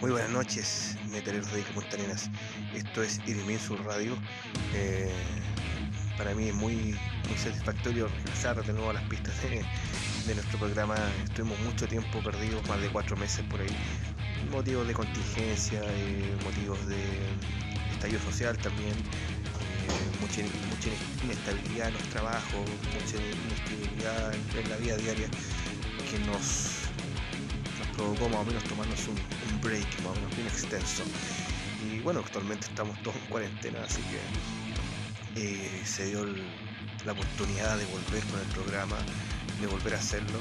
Muy buenas noches, metaleros de Punta Arenas. Esto es Iriminsul Radio. Eh, para mí es muy, muy satisfactorio regresar de nuevo a las pistas de, nuestro programa. Estuvimos mucho tiempo perdidos, más de cuatro meses por ahí. Motivos de contingencia, eh, motivos de estallido social también, eh, mucha, mucha inestabilidad en los trabajos, mucha inestabilidad en la vida diaria que nos provocó más o menos tomarnos un, break más o menos bien extenso. Y bueno, actualmente estamos todos en cuarentena, así que eh, se dio la oportunidad de volver con el programa, de volver a hacerlo.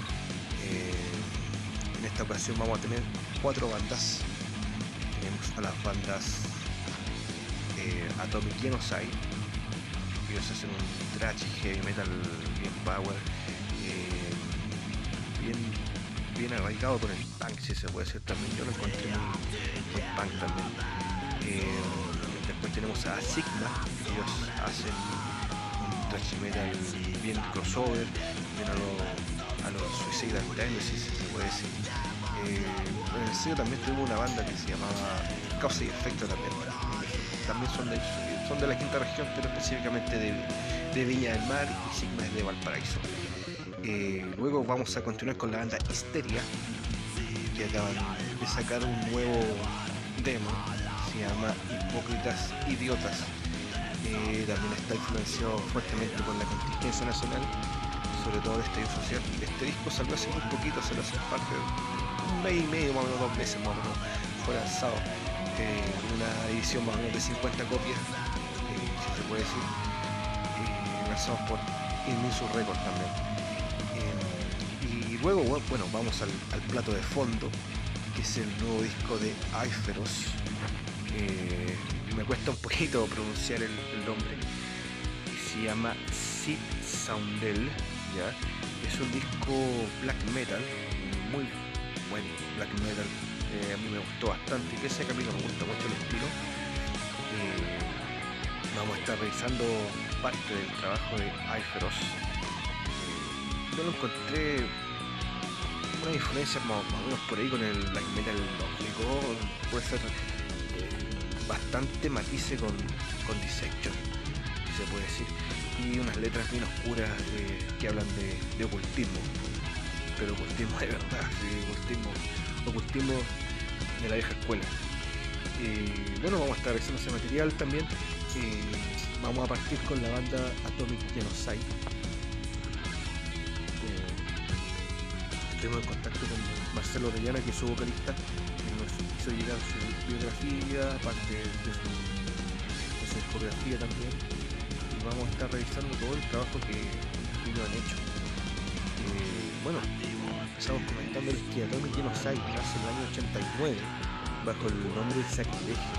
Eh, en esta ocasión vamos a tener cuatro bandas. Tenemos a las bandas eh, Atomic Genocide, ellos hacen un thrash y heavy metal bien power, eh, bien, bien arraigado con el punk, si se puede decir también. Yo lo encontré muy, muy punk también. Eh, después tenemos a Sigma, ellos hacen un thrash metal bien crossover, bien a lo, a lo si se puede decir. Eh, en el también tuvimos una banda que se llamaba Causa y Efecto también. También son de, son de la quinta región, pero específicamente de, de Viña del Mar y Sigma es de Valparaíso. Eh, luego vamos a continuar con la banda Histeria, que acaban de sacar un nuevo demo, se llama Hipócritas Idiotas. Eh, también está influenciado fuertemente por la contingencia nacional, sobre todo el estallido social. Este disco salió hace muy poquito, salió hace parte un mes y medio, más o menos dos meses más o menos, fue lanzado. Eh, una edición más o menos de 50 copias, si se puede decir, lanzados por Inminsu Record también. Bueno, bueno, vamos al, plato de fondo, que es el nuevo disco de Aiferos. Eh, me cuesta un poquito pronunciar el, nombre. Y se llama Sid Soundel, ¿ya? Es un disco black metal, muy buen black metal. eh, a mí me gustó bastante, que a mí no me gusta mucho el estilo. eh, vamos a estar revisando parte del trabajo de Aiferos. Eh, yo lo encontré una influencia más, o menos por ahí con el black metal lógico, puede ser eh, bastante matice con, con Dissection, se puede decir, y unas letras bien oscuras eh, que hablan de, de ocultismo, pero ocultismo de verdad, sí, ocultismo, ocultismo de la vieja escuela. Eh, bueno, vamos a estar revisando ese material también. eh, vamos a partir con la banda Atomic Genocide. Estuvimos en contacto con Marcelo Orellana, que es su vocalista, que nos hizo llegar su biografía, parte de su, de discografía también. Y vamos a estar revisando todo el trabajo que ellos han hecho. Eh, bueno, empezamos comentándoles que Atomic Genocide nace en el año 89 bajo el nombre de Sacrilegio.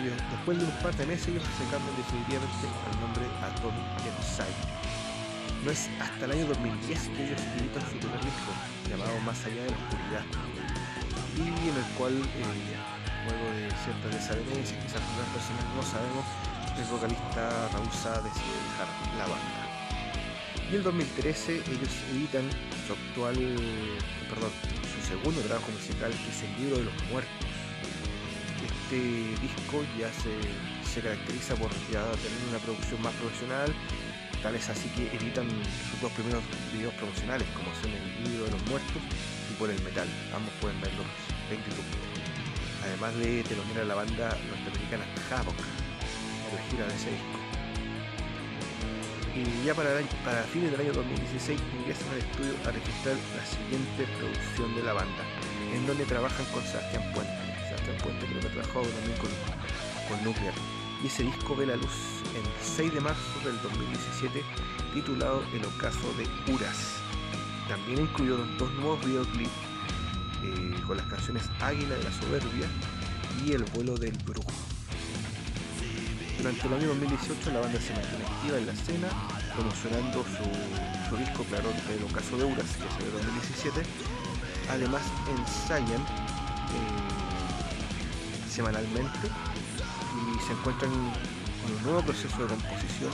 Y después de un par de meses ellos se cambian definitivamente al nombre Atomic Genocide. No es hasta el año 2010 que ellos editan su primer disco, llamado Más allá de la oscuridad, y en el cual, eh, luego de ciertas desavenencias, quizás algunas personas no sabemos, el vocalista Raúl Sá decide dejar la banda. Y en 2013 ellos editan su actual, perdón, su segundo trabajo musical, que es el libro de los muertos. Este disco ya se, se caracteriza por ya tener una producción más profesional, así que editan sus dos primeros videos promocionales, como son el libro de los muertos y por el metal. Ambos pueden verlos en YouTube. Además de telonera la banda norteamericana Havoc, la gira de ese disco. Y ya para, el para fines del año 2016 ingresan al estudio a registrar la siguiente producción de la banda, en donde trabajan con Sebastián Puente. Sebastián Puente creo que ha trabajado también con, con Nuclear. Y ese disco ve la luz el 6 de marzo del 2017, titulado El ocaso de Uras. También incluyó dos nuevos videoclips eh, con las canciones Águila de la Soberbia y El vuelo del brujo. Durante el año 2018 la banda se mantiene activa en la escena, promocionando su, disco, claro, El ocaso de Uras, que es de 2017. Además ensayan eh, semanalmente y se encuentran un nuevo proceso de composición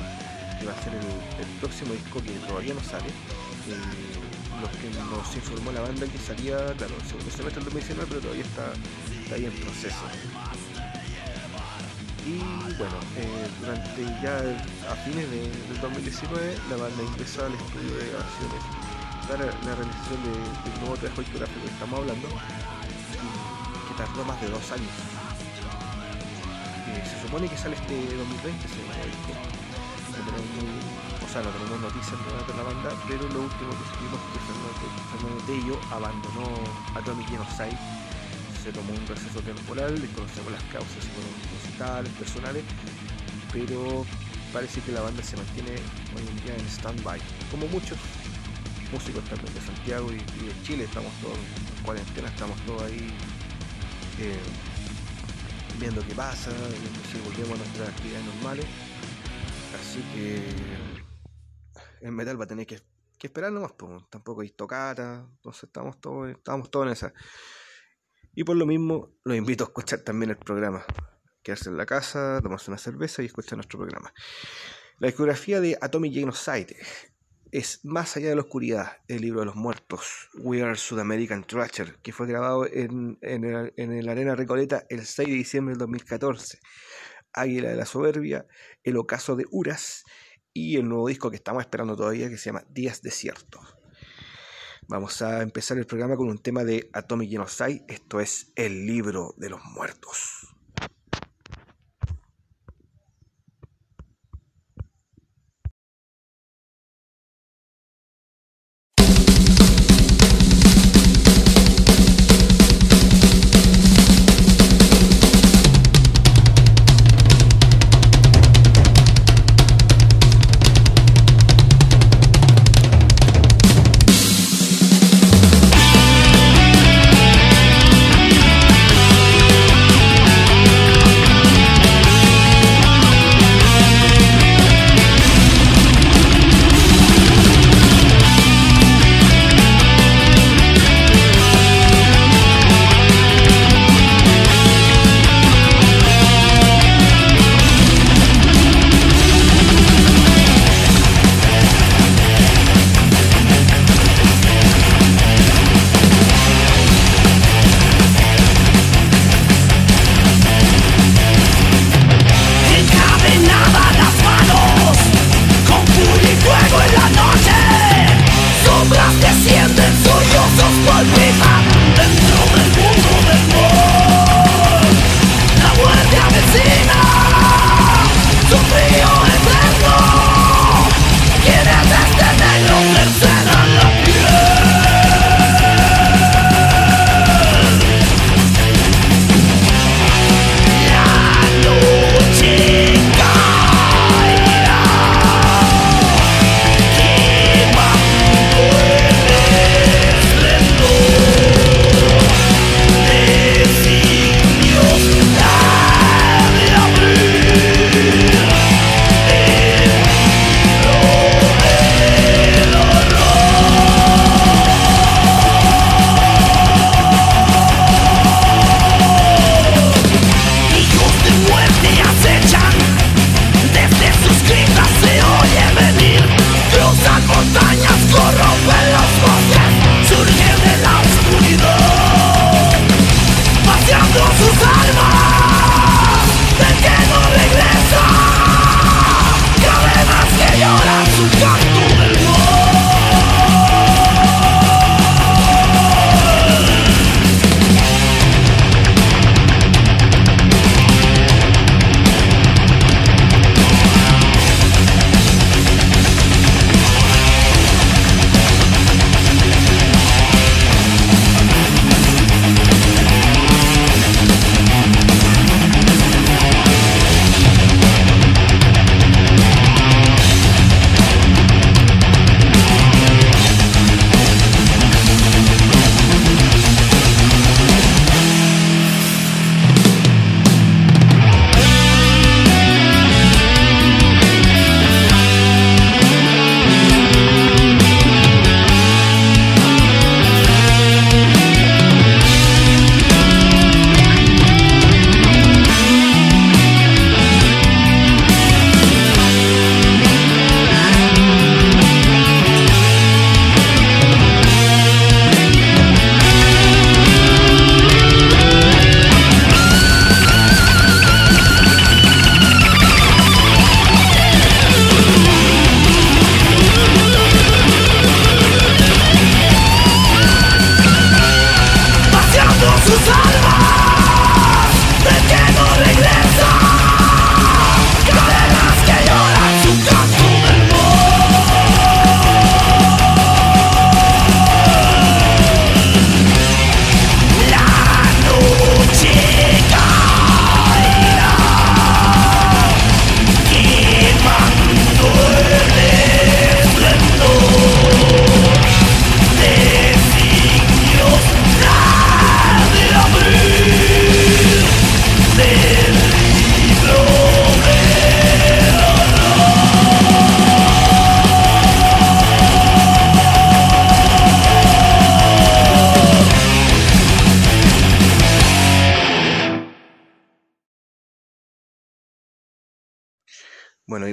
que va a ser el, próximo disco que todavía no sale. eh, que nos informó la banda que salía, claro, el segundo semestre del 2019, pero todavía está, está ahí en proceso. Y bueno, eh, durante ya a fines de, del 2019 la banda ingresó al estudio de grabaciones para la realización de, del nuevo trabajo discográfico que estamos hablando, que tardó más de dos años. Se supone que sale este 2020, según el disco. o sea, no tenemos noticias de la banda, pero lo último que supimos es que Fernando, Fernando Tello abandonó Atomic Genocide se tomó un receso temporal, desconocemos las causas musicales, personales, pero parece que la banda se mantiene hoy en día en stand-by, como muchos músicos también de Santiago y, de Chile, estamos todos en cuarentena, estamos todos ahí eh, viendo qué pasa, si volvemos a nuestras actividades normales, así que el metal va a tener que, esperar nomás, pues, tampoco hay tocata, entonces estamos todos, estamos todos en esa. Y por lo mismo, los invito a escuchar también el programa. Quedarse en la casa, tomarse una cerveza y escuchar nuestro programa. La discografía de Atomic Genocide es Más allá de la oscuridad, el libro de los muertos, We Are Sudamerican Thrasher, que fue grabado en, en, el, en Arena Recoleta el 6 de diciembre del 2014. Águila de la Soberbia, El Ocaso de Uras y el nuevo disco que estamos esperando todavía que se llama Días Desiertos. Vamos a empezar el programa con un tema de Atomic Genocide, esto es el libro de los muertos.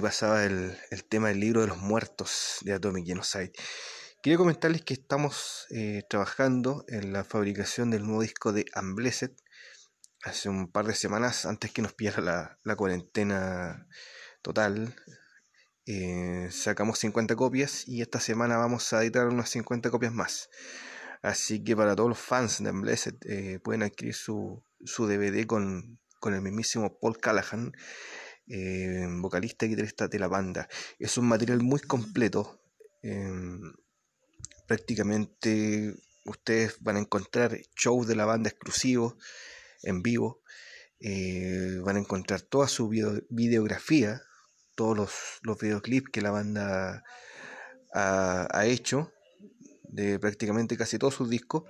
Pasaba el, tema del libro de los muertos de Atomic Genocide. Quería comentarles que estamos eh, trabajando en la fabricación del nuevo disco de Unblessed hace un par de semanas antes que nos pillara la, cuarentena total. Eh, sacamos 50 copias y esta semana vamos a editar unas 50 copias más. Así que para todos los fans de Unblessed eh, pueden adquirir su, su DVD con, con el mismísimo Paul Callahan eh, vocalista y guitarrista de la banda. Es un material muy completo. Em, prácticamente ustedes van a encontrar shows de la banda exclusivos en vivo. Eh, van a encontrar toda su videografía, todos los, videoclips que la banda ha, hecho de prácticamente casi todos sus discos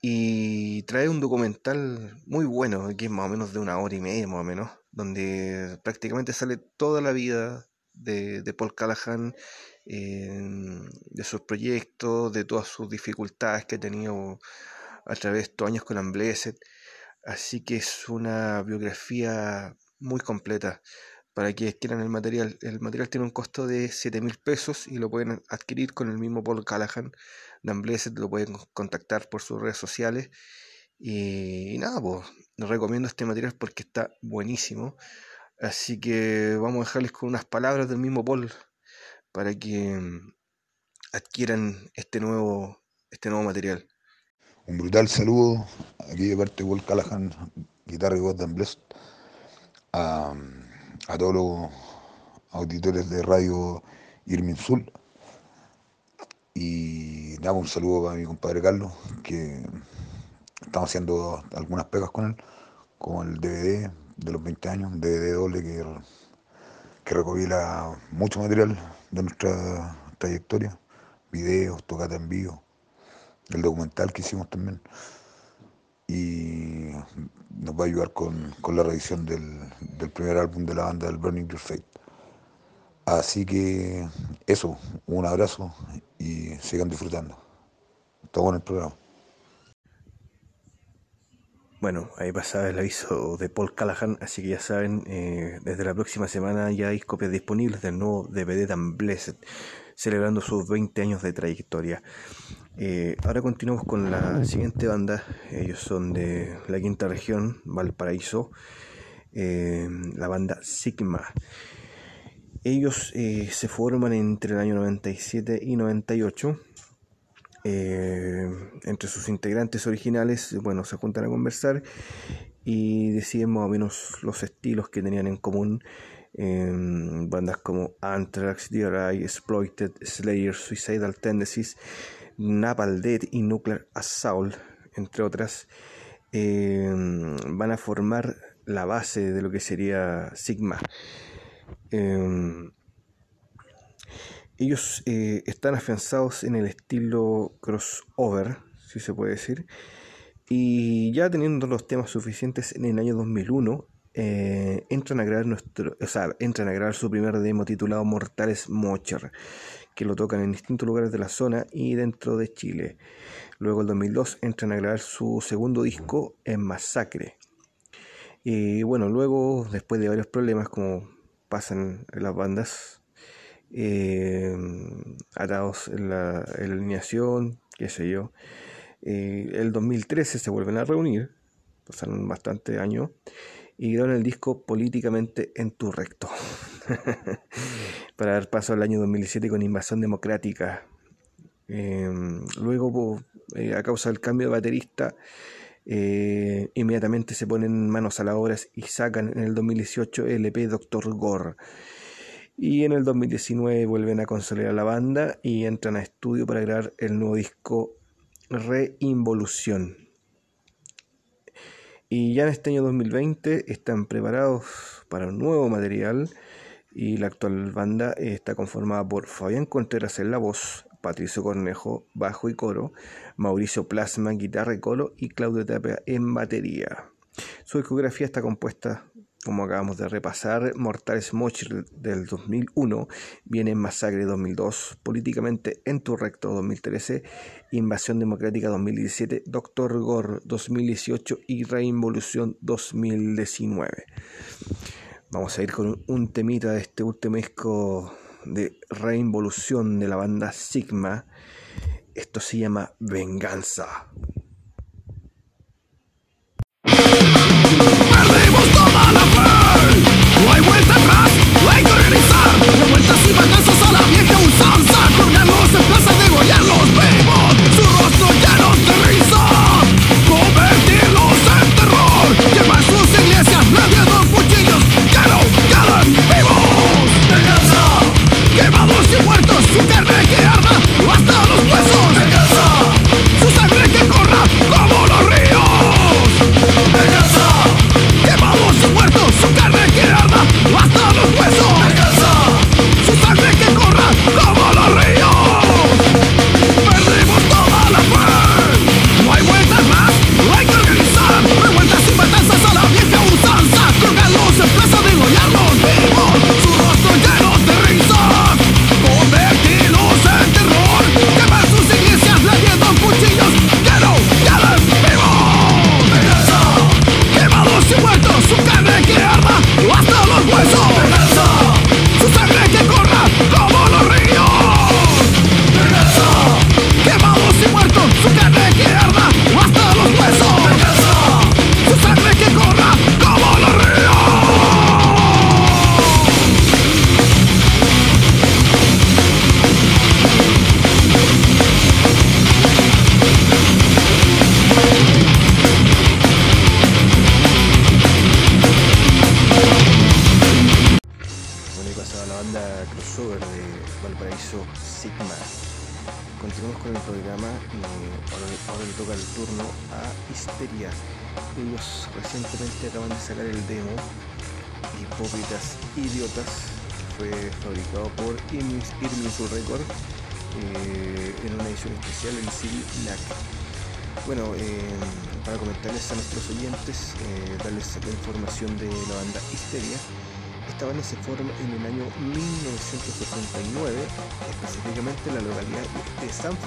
y trae un documental muy bueno, que es más o menos de una hora y media más o menos, donde prácticamente sale toda la vida de, Paul Callahan, de sus proyectos, de todas sus dificultades que ha tenido a través de estos años con Unblessed. Así que es una biografía muy completa para quienes quieran el material. El material tiene un costo de 7 mil pesos y lo pueden adquirir con el mismo Paul Callahan de Unblessed, lo pueden contactar por sus redes sociales. Y, y nada, pues recomiendo este material porque está buenísimo. Así que vamos a dejarles con unas palabras del mismo Paul para que mm, adquieran este nuevo, este nuevo material. Un brutal saludo aquí de parte de Paul Callahan, guitarra y voz de Blessed, a, a, todos los auditores de radio Irmin Sul. Y nada, un saludo para mi compadre Carlos, que estamos haciendo algunas pegas con él, como el DVD de los 20 años, un DVD doble que, que recopila mucho material de nuestra trayectoria, videos, tocata en vivo, el documental que hicimos también. Y nos va a ayudar con, la revisión del, del, primer álbum de la banda, del Burning Your Fate. Así que eso, un abrazo y sigan disfrutando. Todo en el programa. Bueno, ahí pasaba el aviso de Paul Callahan, así que ya saben, eh, desde la próxima semana ya hay copias disponibles del nuevo DVD Dan Blessed, celebrando sus 20 años de trayectoria. Eh, ahora continuamos con la siguiente banda, ellos son de la quinta región, Valparaíso, eh, la banda Sigma. Ellos se forman entre el año 97 y 98 eh, entre sus integrantes originales, bueno, se juntan a conversar y deciden más o menos los estilos que tenían en común en bandas como Anthrax, DRI, Exploited, Slayer, Suicidal Tendencies, Napalm Dead y Nuclear Assault, entre otras, eh, van a formar la base de lo que sería Sigma. Ellos eh, están afianzados en el estilo crossover, si se puede decir, y ya teniendo los temas suficientes en el año 2001, eh, entran a grabar nuestro, o sea, entran a grabar su primer demo titulado Mortales Mocher, que lo tocan en distintos lugares de la zona y dentro de Chile. Luego el 2002 entran a grabar su segundo disco en Masacre. Y bueno, luego, después de varios problemas como pasan las bandas, eh, atados en la, alineación, qué sé yo. Eh, el 2013 se vuelven a reunir, pasaron bastante años, y graban el disco Políticamente en tu recto, para dar paso al año 2017 con Invasión Democrática. Eh, luego, eh, a causa del cambio de baterista, inmediatamente se ponen manos a las obras y sacan en el 2018 el EP Doctor Gore y en el 2019 vuelven a consolidar la banda y entran a estudio para grabar el nuevo disco Reinvolución. Y ya en este año 2020 están preparados para un nuevo material y la actual banda está conformada por Fabián Contreras en la voz, Patricio Cornejo, bajo y coro, Mauricio Plasma, guitarra y coro y Claudio Tapia en batería. Su discografía está compuesta como acabamos de repasar, Mortales Mochir del 2001, viene Masacre 2002, Políticamente en tu recto 2013, Invasión Democrática 2017, Doctor Gore 2018 y Reinvolución 2019. Vamos a ir con un temita de este último disco de reinvolución de la banda Sigma. Esto se llama Venganza. No hay vuelta atrás, no hay que organizar, revueltas y venganzas a la vieja usanza, colgarlos en plaza de los vivos, su rostro lleno de risa, convertirlos en terror, quemar sus iglesias, radiando cuchillos que no quedan vivos. Venganza, quemados y muertos, su carne que arda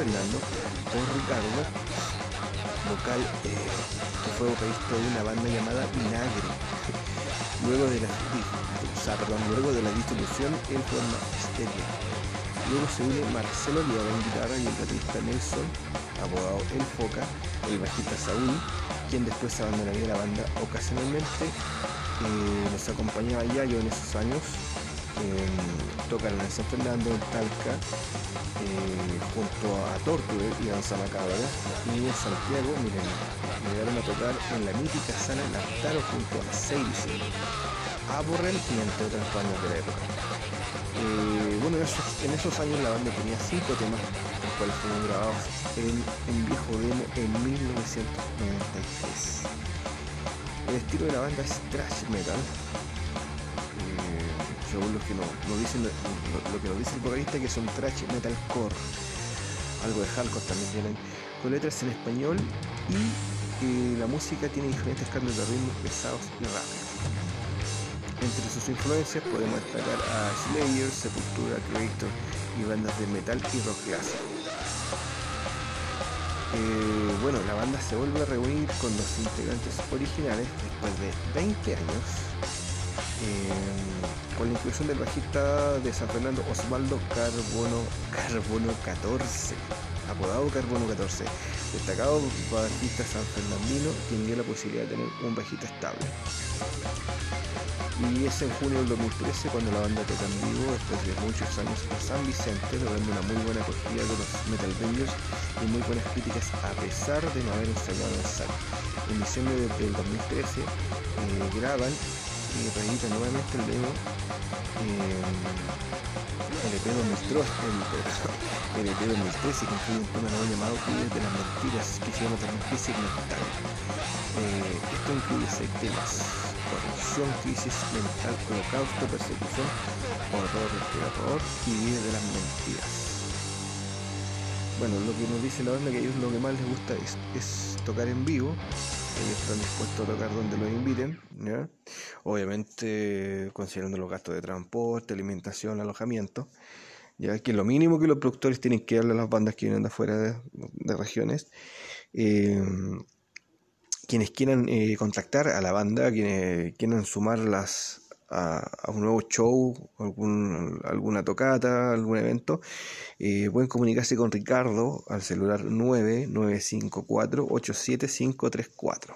Fernando, por Ricardo, vocal eh, que fue vocalista de una banda llamada Vinagre. Luego de la, o sea, distribución, él forma Histeria. Luego se une Marcelo Liaga en guitarra y el baterista Nelson, apodado El Foca, el bajista Saúl, quien después abandonaría la banda ocasionalmente. eh, nos acompañaba Yayo en esos años. Eh, tocaron en San Fernando, en Talca, eh, junto a Torture y Danza Macabra. Y en Santiago, miren, llegaron a tocar en la mítica sala Lautaro junto a Seilson, Aborrel y entre otras bandas de la época. Eh, bueno, en esos, en años la banda tenía cinco temas, los cuales fueron grabados en un viejo demo en 1993. El estilo de la banda es thrash metal, según lo que nos, dicen, lo, que nos dice el vocalista que es un thrash metalcore, algo de hardcore también tienen, con letras en español y la música tiene diferentes cambios de ritmos pesados y rápidos. Entre sus influencias podemos destacar a Slayer, Sepultura, Creator y bandas de metal y rock clásico. Eh, bueno, la banda se vuelve a reunir con los integrantes originales después de 20 años, eh, con la inclusión del bajista de San Fernando Osvaldo Carbono, Carbono 14, apodado Carbono 14, destacado bajista san fernandino, quien dio la posibilidad de tener un bajista estable. Y es en junio del 2013 cuando la banda toca en vivo después de muchos años en San Vicente, logrando una muy buena acogida de los Metal Bangers y muy buenas críticas a pesar de no haber ensayado en sala. En diciembre del 2013 eh, graban y reeditan nuevamente el demo eh, el EP 2013, el, el EP 2013 que incluye un tema nuevo llamado Clubes de las Mentiras que se llama también Crisis Mental. Eh, esto incluye seis temas corrupción, crisis mental, holocausto, persecución, horror, terror y vida de las mentiras. Bueno, lo que nos dice la banda que a ellos lo que más les gusta es, tocar en vivo. Ellos están dispuestos a tocar donde los inviten, ¿ya? Obviamente considerando los gastos de transporte, alimentación, alojamiento. Ya que lo mínimo que los productores tienen que darle a las bandas que vienen de afuera de, de regiones. Eh, quienes quieran eh, contactar a la banda, quienes quieran sumar las, a, un nuevo show, algún, alguna tocata, algún evento, eh, pueden comunicarse con Ricardo al celular 9954-87534.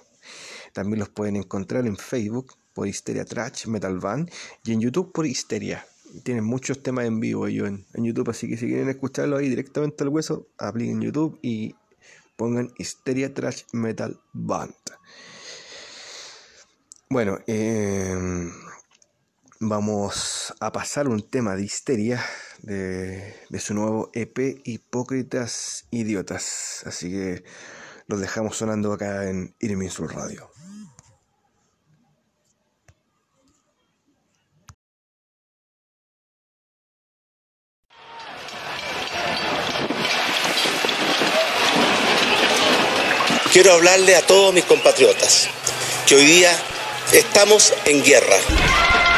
También los pueden encontrar en Facebook por Histeria Trash Metal Band y en YouTube por Histeria. Tienen muchos temas en vivo ellos en, en, YouTube, así que si quieren escucharlo ahí directamente al hueso, apliquen YouTube y pongan Histeria Trash Metal Band. Bueno, eh, vamos a pasar un tema de histeria de, su nuevo EP Hipócritas Idiotas. Así que los dejamos sonando acá en Irminsul Radio. Quiero hablarle a todos mis compatriotas que hoy día estamos en guerra.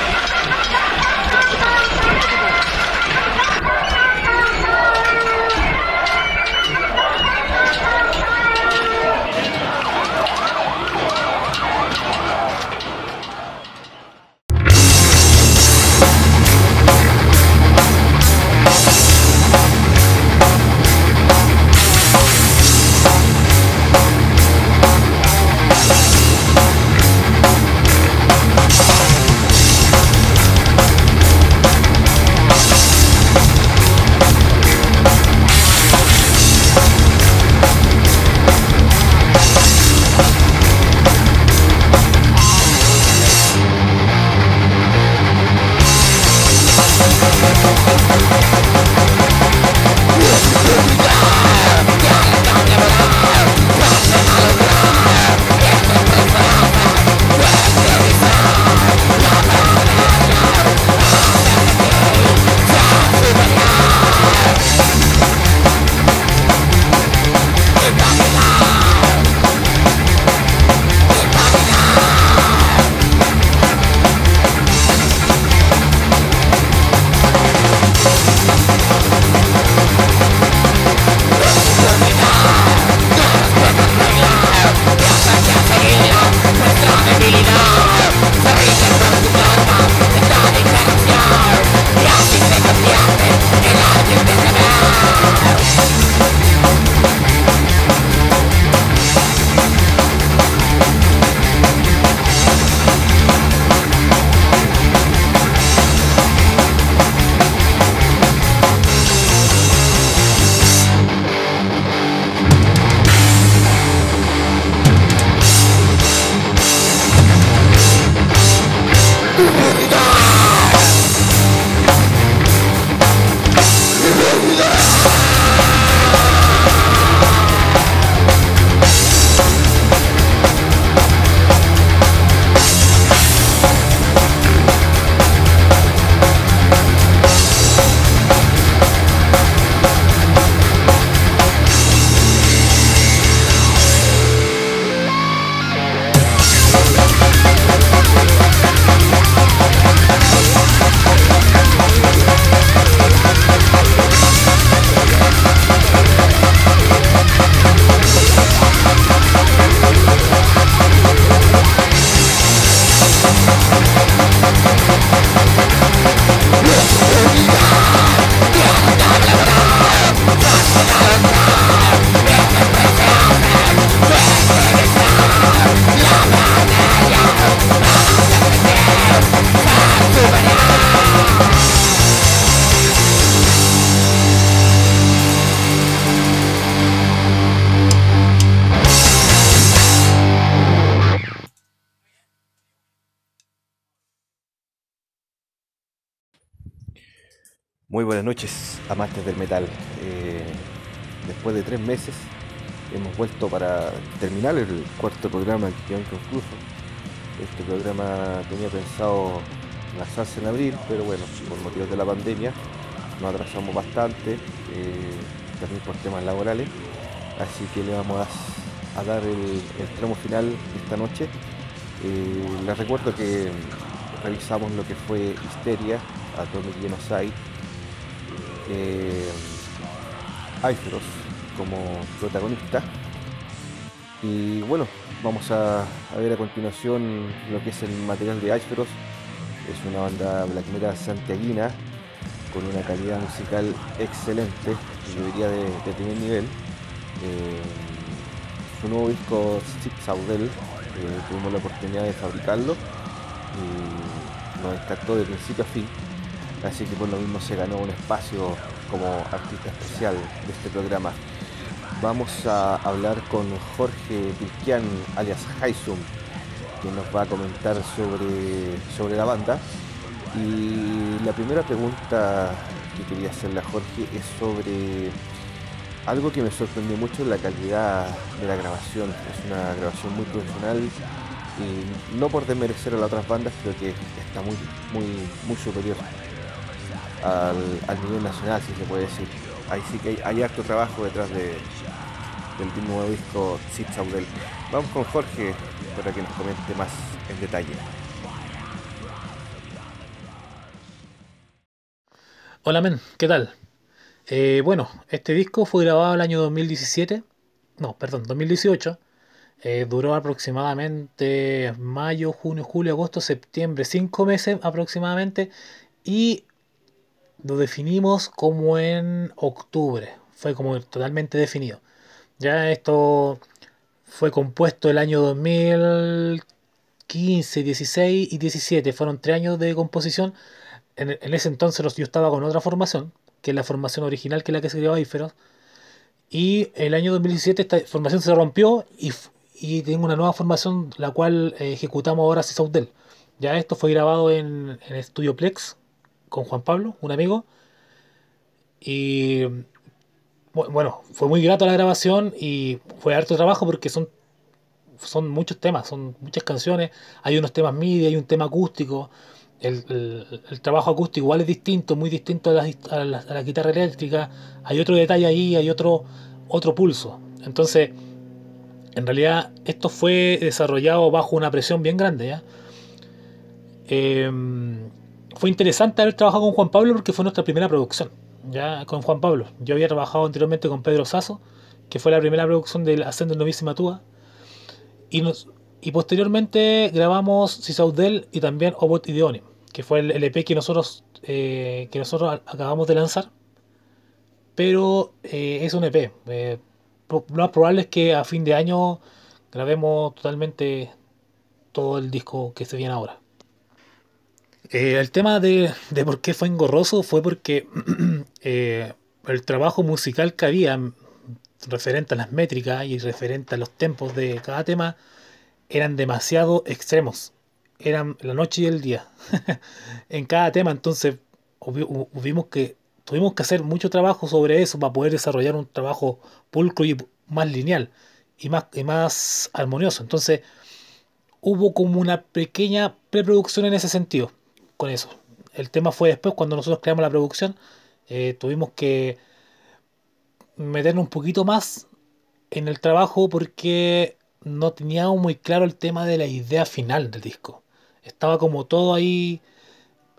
Buenas noches, amantes del metal. Eh, después de tres meses hemos vuelto para terminar el cuarto programa que quedó inconcluso. Este programa tenía pensado lanzarse en abril, pero bueno, por motivos de la pandemia nos atrasamos bastante, eh, también por temas laborales. Así que le vamos a, dar el, tramo final esta noche. Eh, les recuerdo que revisamos lo que fue Histeria, Atomic Genocide eh, como protagonista. Y bueno, vamos a, ver a continuación lo que es el material de Aisferos Es una banda black metal santiaguina con una calidad musical excelente, yo diría de, primer nivel. Eh, su nuevo disco Chip Saudel, eh, tuvimos la oportunidad de fabricarlo y nos encantó de principio a fin. Así que por lo mismo se ganó un espacio como artista especial de este programa. Vamos a hablar con Jorge Pirquian, alias Haisum, que nos va a comentar sobre, sobre la banda y la primera pregunta que quería hacerle a Jorge es sobre algo que me sorprendió mucho, la calidad de la grabación. Es una grabación muy profesional y no por desmerecer a las otras bandas, pero que está muy, muy superior al, nivel nacional, si se puede decir. Ahí sí que hay, harto trabajo detrás de, del nuevo disco Sid Saudel. Vamos con Jorge para que nos comente más en detalle. Hola men, ¿qué tal? Eh, bueno, este disco fue grabado el año 2017, no, perdón, 2018. Eh, duró aproximadamente mayo, junio, julio, agosto, septiembre, cinco meses aproximadamente. Y lo definimos como en octubre. Fue como totalmente definido. Ya esto fue compuesto el año 2015, 16 y 17. Fueron tres años de composición en, ese entonces yo estaba con otra formación, que es la formación original que es la que se creó Iferos. Y el año 2017 esta formación se rompió y, y tengo una nueva formación, la cual eh, ejecutamos ahora Cisaudel. Ya esto fue grabado en, en Estudio Plex con Juan Pablo, un amigo. Y bueno, fue muy grato la grabación y fue harto trabajo porque son, son muchos temas, son muchas canciones. Hay unos temas MIDI, hay un tema acústico el, trabajo acústico igual es distinto, muy distinto a la, guitarra eléctrica. Hay otro detalle ahí, hay otro, otro pulso. Entonces, en realidad, esto fue desarrollado bajo una presión bien grande. Em, fue interesante haber trabajado con Juan Pablo porque fue nuestra primera producción. Ya con Juan Pablo. Yo había trabajado anteriormente con Pedro Sasso, que fue la primera producción del Ascendo Novísima Túa. Y, posteriormente grabamos Cisaudel y también Obot Ideonim que fue el LP que nosotros, eh, que nosotros acabamos de lanzar. Pero eh, es un EP. Eh, lo más probable es que a fin de año grabemos totalmente todo el disco que se viene ahora. El tema de, de, por qué fue engorroso fue porque el trabajo musical que había referente a las métricas y referente a los tempos de cada tema eran demasiado extremos eran la noche y el día en cada tema. Entonces, tuvimos que hacer mucho trabajo sobre eso para poder desarrollar un trabajo pulcro y más lineal y más, y más armonioso. Entonces, hubo como una pequeña preproducción en ese sentido con eso. El tema fue después, cuando nosotros creamos la producción, eh, tuvimos que meternos un poquito más en el trabajo porque no teníamos muy claro el tema de la idea final del disco estaba como todo ahí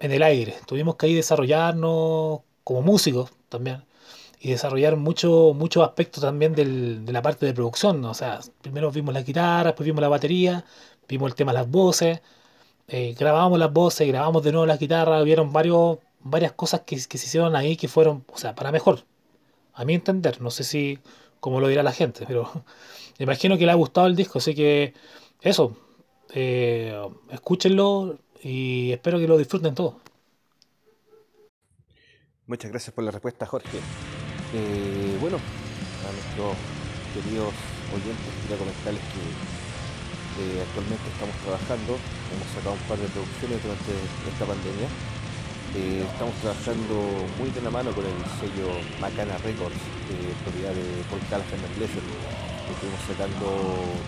en el aire. Tuvimos que ahí desarrollarnos como músicos también y desarrollar muchos mucho aspectos también de la parte de producción. O sea, primero vimos la guitarra, después vimos la batería, vimos el tema de las voces, eh, grabamos las voces, grabamos de nuevo las guitarras, vieron varios, varias cosas que, que, se hicieron ahí que fueron, o sea, para mejor. A mi entender, no sé si como lo dirá la gente, pero me imagino que le ha gustado el disco, así que eso, eh, escúchenlo y espero que lo disfruten todos. Muchas gracias por la respuesta, Jorge. Eh, bueno, a nuestros queridos oyentes quería comentarles que eh, actualmente estamos trabajando, hemos sacado un par de producciones durante esta pandemia. estamos trabajando muy de la mano con el sello Macana Records, propiedad de Paul Callahan Pleasure estuvimos sacando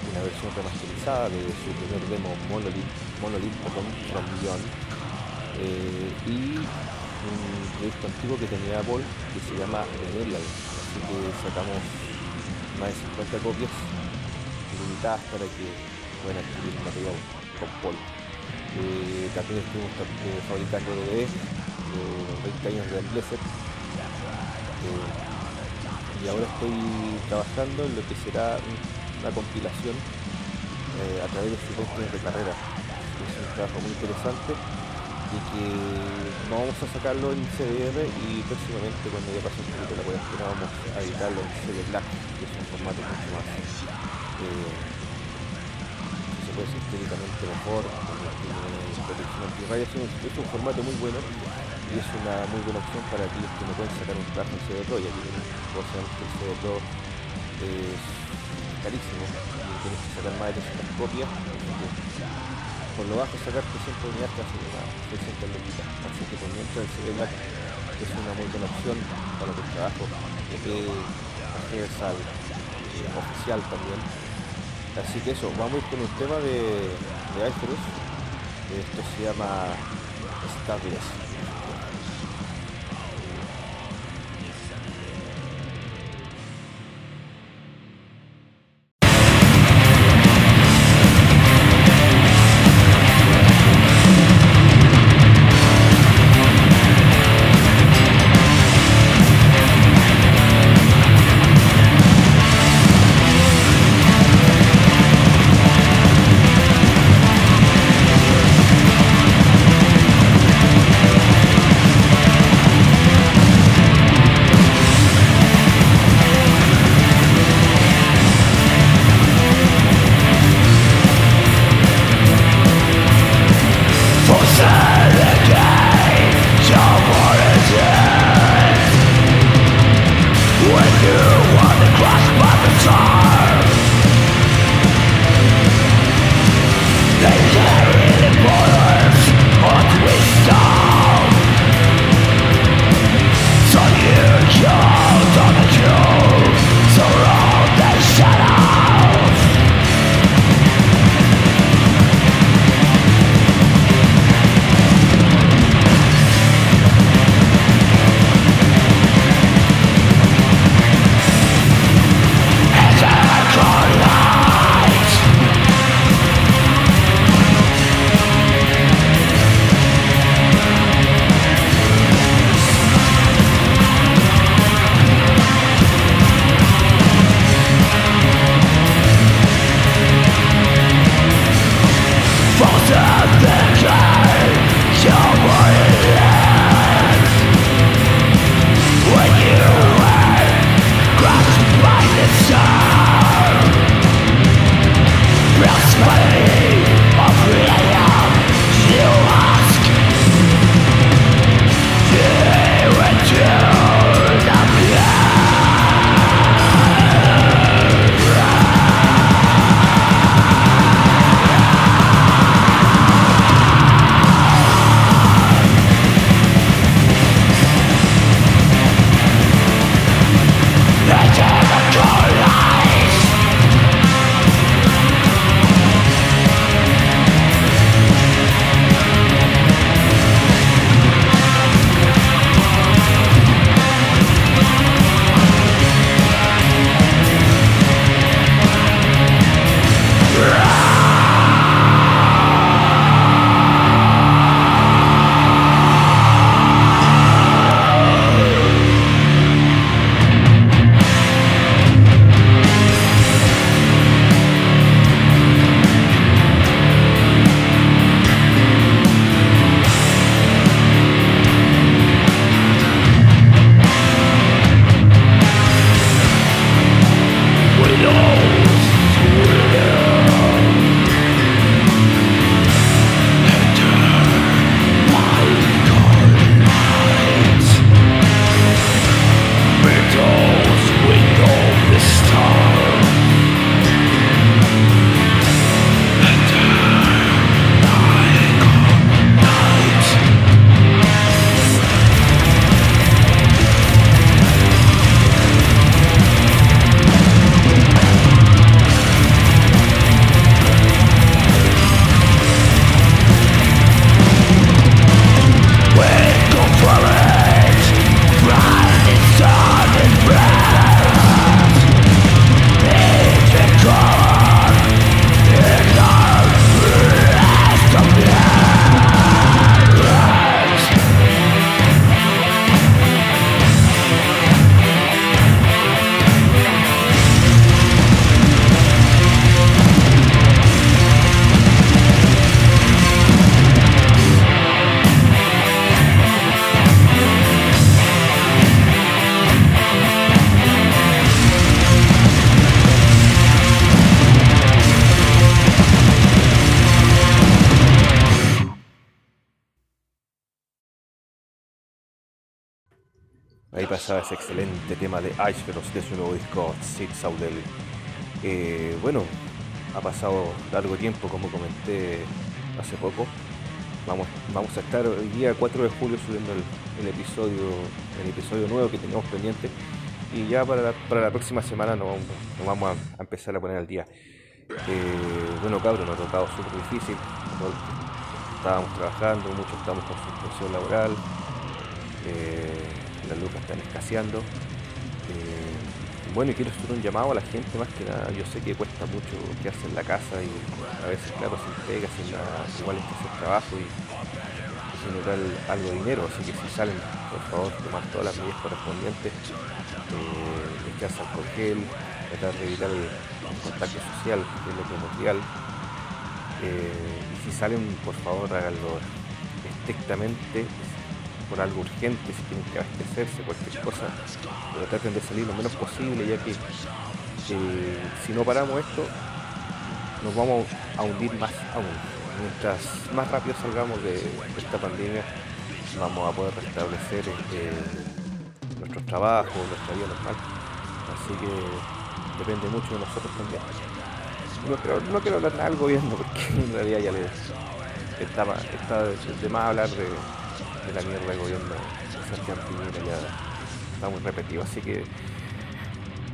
una versión remasterizada de su primer demo Monolith, Monolith From Beyond. Eh, y un proyecto antiguo que tenía Paul que se llama Renelial así que sacamos más de 50 copias limitadas para que puedan adquirir material con Paul eh, también estuvimos eh, fabricando de los 20 años de Blessed y ahora estoy trabajando en lo que será una compilación eh, a través de sus de carrera. Es un trabajo muy interesante y que no vamos a sacarlo en CDR y próximamente cuando ya pase un poquito la cuarentena vamos a editarlo en CD Black, que es un formato mucho más eh, decir técnicamente mejor, tiene protección es un formato muy bueno y es una muy buena opción para aquellos que no pueden sacar un traje en CD Pro, ya que el CD Pro es carísimo y tienes que sacar más de 300 copias, por lo bajo sacarte 100 unidades 600 loquitas, así que por mientras el CD es una muy buena opción para tu trabajo, que accedes al eh, oficial también. Así que eso, vamos con un tema de, de Icarus. Esto se llama Starless. Ese excelente tema de Icebergs de su nuevo disco Sid Saudel. Eh, bueno, ha pasado largo tiempo, como comenté hace poco. Vamos, vamos a estar el día 4 de julio subiendo el, episodio el episodio nuevo que teníamos pendiente y ya para la, próxima semana nos, vamos a, empezar a poner al día. Eh, bueno, cabrón, nos ha tocado súper difícil. Estábamos trabajando, muchos estamos con suspensión laboral. Eh, las lucas están escaseando. Eh, bueno, y quiero hacer un llamado a la gente más que nada. Yo sé que cuesta mucho quedarse en la casa y a veces, claro, sin pega, sin nada, igual es que hacer trabajo y, notar algo de dinero. Así que si salen, por favor, tomar todas las medidas correspondientes, eh, echarse alcohol gel, tratar de evitar el, contacto social, que es lo primordial. Eh, y si salen, por favor, háganlo estrictamente por algo urgente, si tienen que abastecerse, cualquier cosa, pero traten de salir lo menos posible, ya que si no paramos esto, nos vamos a hundir más aún. Mientras más rápido salgamos de, esta pandemia, vamos a poder restablecer este, nuestros trabajos, nuestra vida normal. Así que depende mucho de nosotros también. No quiero, hablar nada del gobierno, porque en realidad ya le estaba, está de más hablar de, de la mierda del gobierno de Santiago ya está muy repetido, así que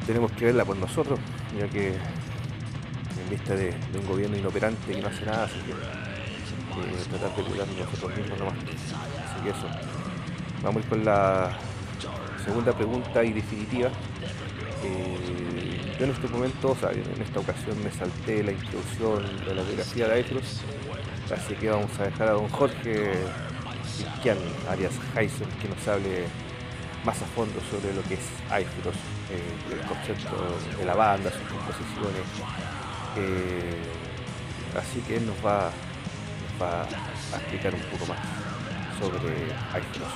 tenemos que verla por nosotros, ya que en vista de, un gobierno inoperante que no hace nada, así que eh, tratar de cuidarnos nosotros mismos nomás. Así que eso. Vamos con la segunda pregunta y definitiva. Eh, yo en este momento, o sea, en esta ocasión me salté la introducción de la biografía de Aetros, así que vamos a dejar a don Jorge Cristian Arias Heisen que nos hable más a fondo sobre lo que es Aifros, eh, el concepto de la banda, sus composiciones. Eh, así que él nos va, a explicar un poco más sobre Aifros.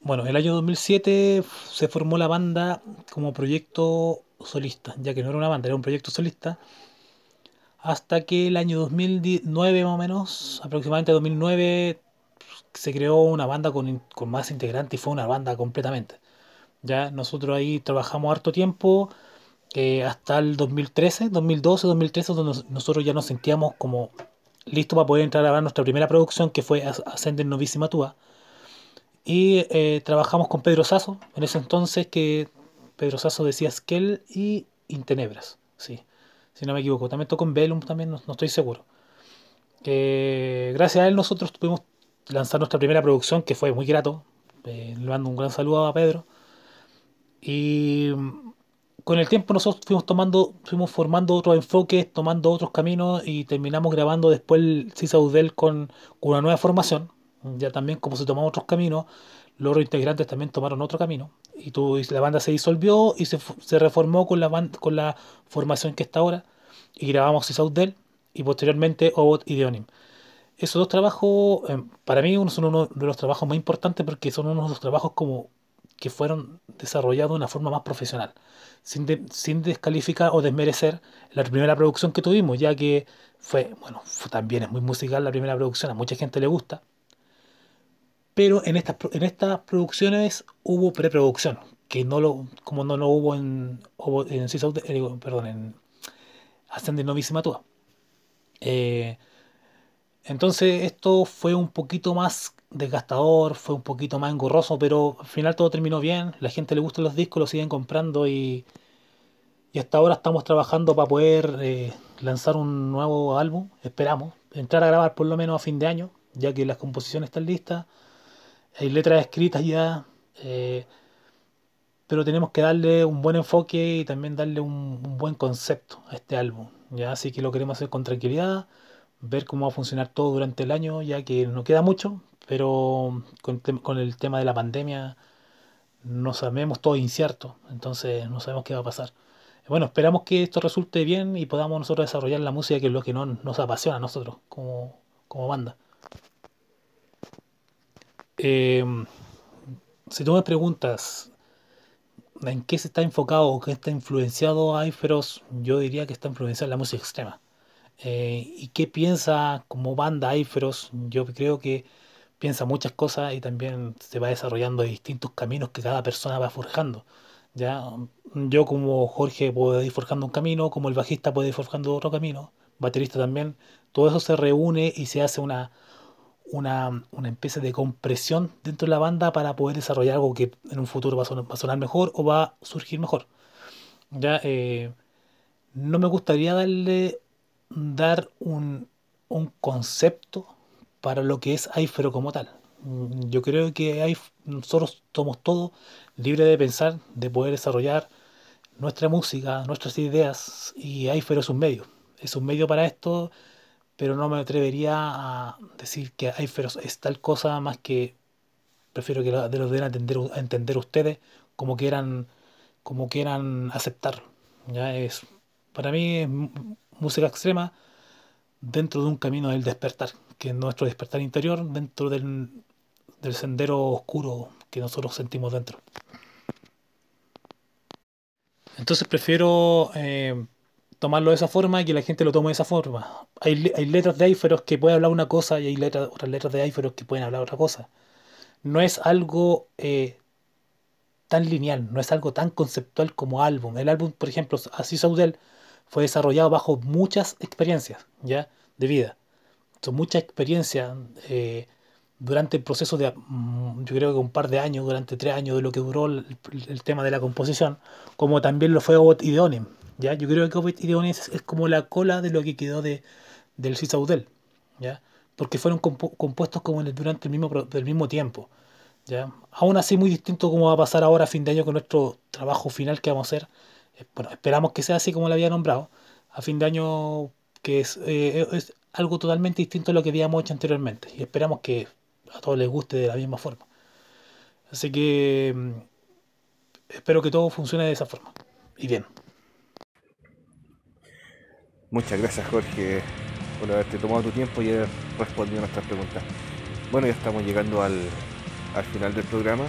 Bueno, el año 2007 se formó la banda como proyecto solista, ya que no era una banda, era un proyecto solista hasta que el año 2009 más o menos, aproximadamente 2009, se creó una banda con, más integrantes y fue una banda completamente. Ya nosotros ahí trabajamos harto tiempo, eh, hasta el 2013, 2012, 2013, donde nosotros ya nos sentíamos como listos para poder entrar a grabar nuestra primera producción, que fue Ascender Novísima Túa. Y eh, trabajamos con Pedro Sasso, en ese entonces que Pedro Sasso decía Skell y Intenebras, sí si no me equivoco. También tocó en Velum, también no, estoy seguro. gracias a él nosotros pudimos lanzar nuestra primera producción, que fue muy grato. Eh, le mando un gran saludo a Pedro. Y mm, con el tiempo nosotros fuimos tomando, fuimos formando otros enfoques, tomando otros caminos y terminamos grabando después el Cisaudel con, con una nueva formación. Ya también como se tomaron otros caminos, los integrantes también tomaron otro camino y, tú, la banda se disolvió y se, se reformó con la, con la formación que está ahora y grabamos South Dell y posteriormente Obot y Deonim. Esos dos trabajos, em, para mí, son uno de los trabajos más importantes porque son unos de los trabajos como que fueron desarrollados de una forma más profesional, sin, sin descalificar o desmerecer la primera producción que tuvimos, ya que fue, bueno, también es muy musical la primera producción, a mucha gente le gusta, pero en estas, en estas producciones hubo preproducción, que no lo, como no lo hubo en, en, eh, perdón, en Ascending Novísima Túa. Eh, entonces esto fue un poquito más desgastador, fue un poquito más engorroso, pero al final todo terminó bien, la gente le gustan los discos, los siguen comprando y, y hasta ahora estamos trabajando para poder eh, lanzar un nuevo álbum, esperamos, entrar a grabar por lo menos a fin de año, ya que las composiciones están listas hay letras escritas ya, eh, pero tenemos que darle un buen enfoque y también darle un, buen concepto a este álbum. ¿ya? Así que lo queremos hacer con tranquilidad, ver cómo va a funcionar todo durante el año, ya que no queda mucho, pero con, el tema de la pandemia no sabemos todo incierto, entonces no sabemos qué va a pasar. Bueno, esperamos que esto resulte bien y podamos nosotros desarrollar la música que es lo que nos apasiona a nosotros como, como banda. Em, si tú me preguntas en qué se está enfocado o qué está influenciado Aiferos, yo diría que está influenciado en la música extrema. eh, y qué piensa como banda Aiferos. Yo creo que piensa muchas cosas y también se va desarrollando distintos caminos que cada persona va forjando. ¿ya? Yo como Jorge puedo ir forjando un camino, como el bajista puede ir forjando otro camino, baterista también. Todo eso se reúne y se hace una, una, una especie de compresión dentro de la banda para poder desarrollar algo que en un futuro va a sonar, mejor o va a surgir mejor. Ya, eh, no me gustaría darle dar un, un concepto para lo que es Aifero como tal. Mm, Yo creo que hay, nosotros somos todos libres de pensar, de poder desarrollar nuestra música, nuestras ideas, y Aifero es un medio. Es un medio para esto, pero no me atrevería a decir que Aifero es tal cosa más que prefiero que lo, de lo den a entender, a entender ustedes como quieran, como quieran aceptar. Ya es, para mí es música extrema dentro de un camino del despertar, que es nuestro despertar interior dentro del, del sendero oscuro que nosotros sentimos dentro. Entonces prefiero eh, tomarlo de esa forma y que la gente lo tome de esa forma. Hay, hay letras de Aiferos que pueden hablar una cosa y hay letras, otras letras de Aiferos que pueden hablar otra cosa. No es algo eh, tan lineal, no es algo tan conceptual como álbum. El álbum, por ejemplo, Así Saudel, fue desarrollado bajo muchas experiencias ya de vida. Son muchas experiencias eh, durante el proceso de, mm, yo creo que un par de años, durante tres años de lo que duró el, tema de la composición, como también lo fue Obot Ideonim. ¿Ya? Yo creo que Obot Ideonim es, es como la cola de lo que quedó de, del Cisaudel, ¿ya? porque fueron compu- compuestos como durante el mismo, del mismo tiempo. ¿ya? Aún así, muy distinto como va a pasar ahora a fin de año con nuestro trabajo final que vamos a hacer. Eh, Bueno, esperamos que sea así como lo había nombrado. A fin de año, que es, eh, es algo totalmente distinto a lo que habíamos hecho anteriormente. Y esperamos que a todos les guste de la misma forma. Así que mm, espero que todo funcione de esa forma. Y bien. Muchas gracias Jorge por haberte tomado tu tiempo y haber respondido a nuestras preguntas. Bueno, ya estamos llegando al, al final del programa.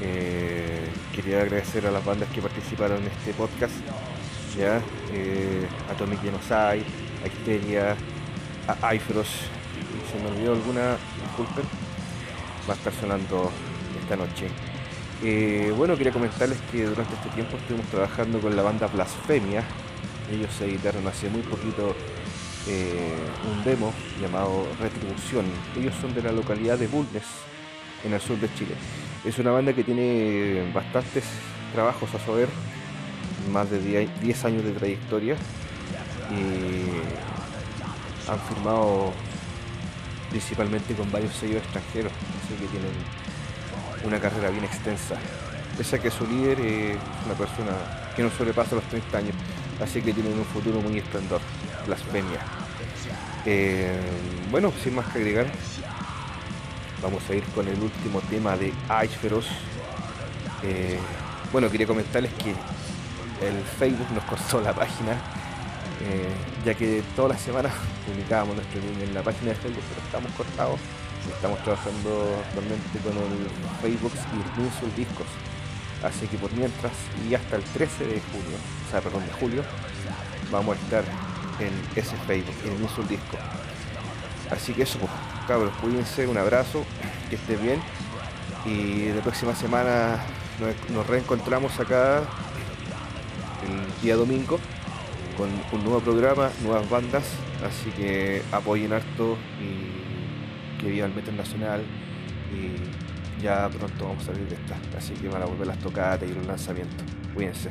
Eh, quería agradecer a las bandas que participaron en este podcast. Ya, eh, a Tommy Genosai, a Histeria, a Aifros. Si se me olvidó alguna, disculpen. Va a estar sonando esta noche. Eh, bueno, quería comentarles que durante este tiempo estuvimos trabajando con la banda Blasfemia. Ellos editaron hace muy poquito eh, un demo llamado Retribución. Ellos son de la localidad de Bulnes, en el sur de Chile. Es una banda que tiene bastantes trabajos a saber, más de 10 10 años de trayectoria. Y han firmado principalmente con varios sellos extranjeros, así que tienen una carrera bien extensa. Pese a que su líder es una persona que no sobrepasa los 30 años, así que tienen un futuro muy esplendor. Blasfemia. Eh, bueno, sin más que agregar, vamos a ir con el último tema de Ice Feroz. Eh, bueno, quería comentarles que el Facebook nos cortó la página, eh, ya que todas las semanas publicábamos nuestro link en la página de Facebook, pero estamos cortados. Estamos trabajando actualmente con el Facebook y Minsul Discos. Así que por mientras y hasta el 13 de junio, o sea, perdón, de julio, vamos a estar en ese Facebook, en Minsul Disco. Así que eso, pues, cabros, cuídense, un abrazo, que estén bien. Y la próxima semana nos, reencontramos acá el día domingo con un nuevo programa, nuevas bandas. Así que apoyen harto y que viva el metal nacional. Ya pronto vamos a salir de esta. Así que van a volver las tocadas y los lanzamientos. Cuídense.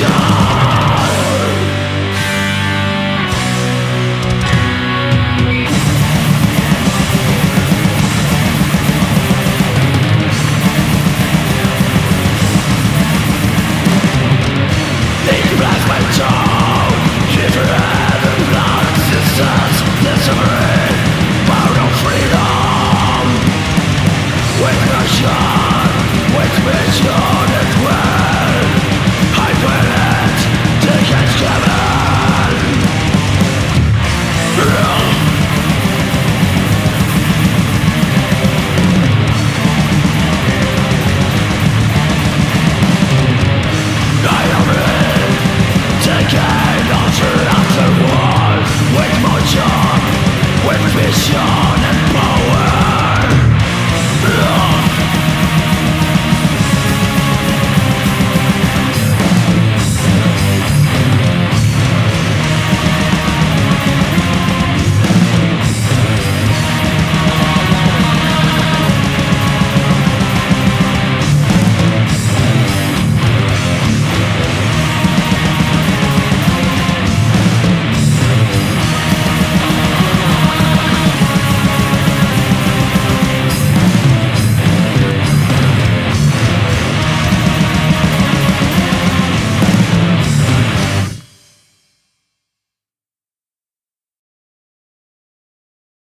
Shut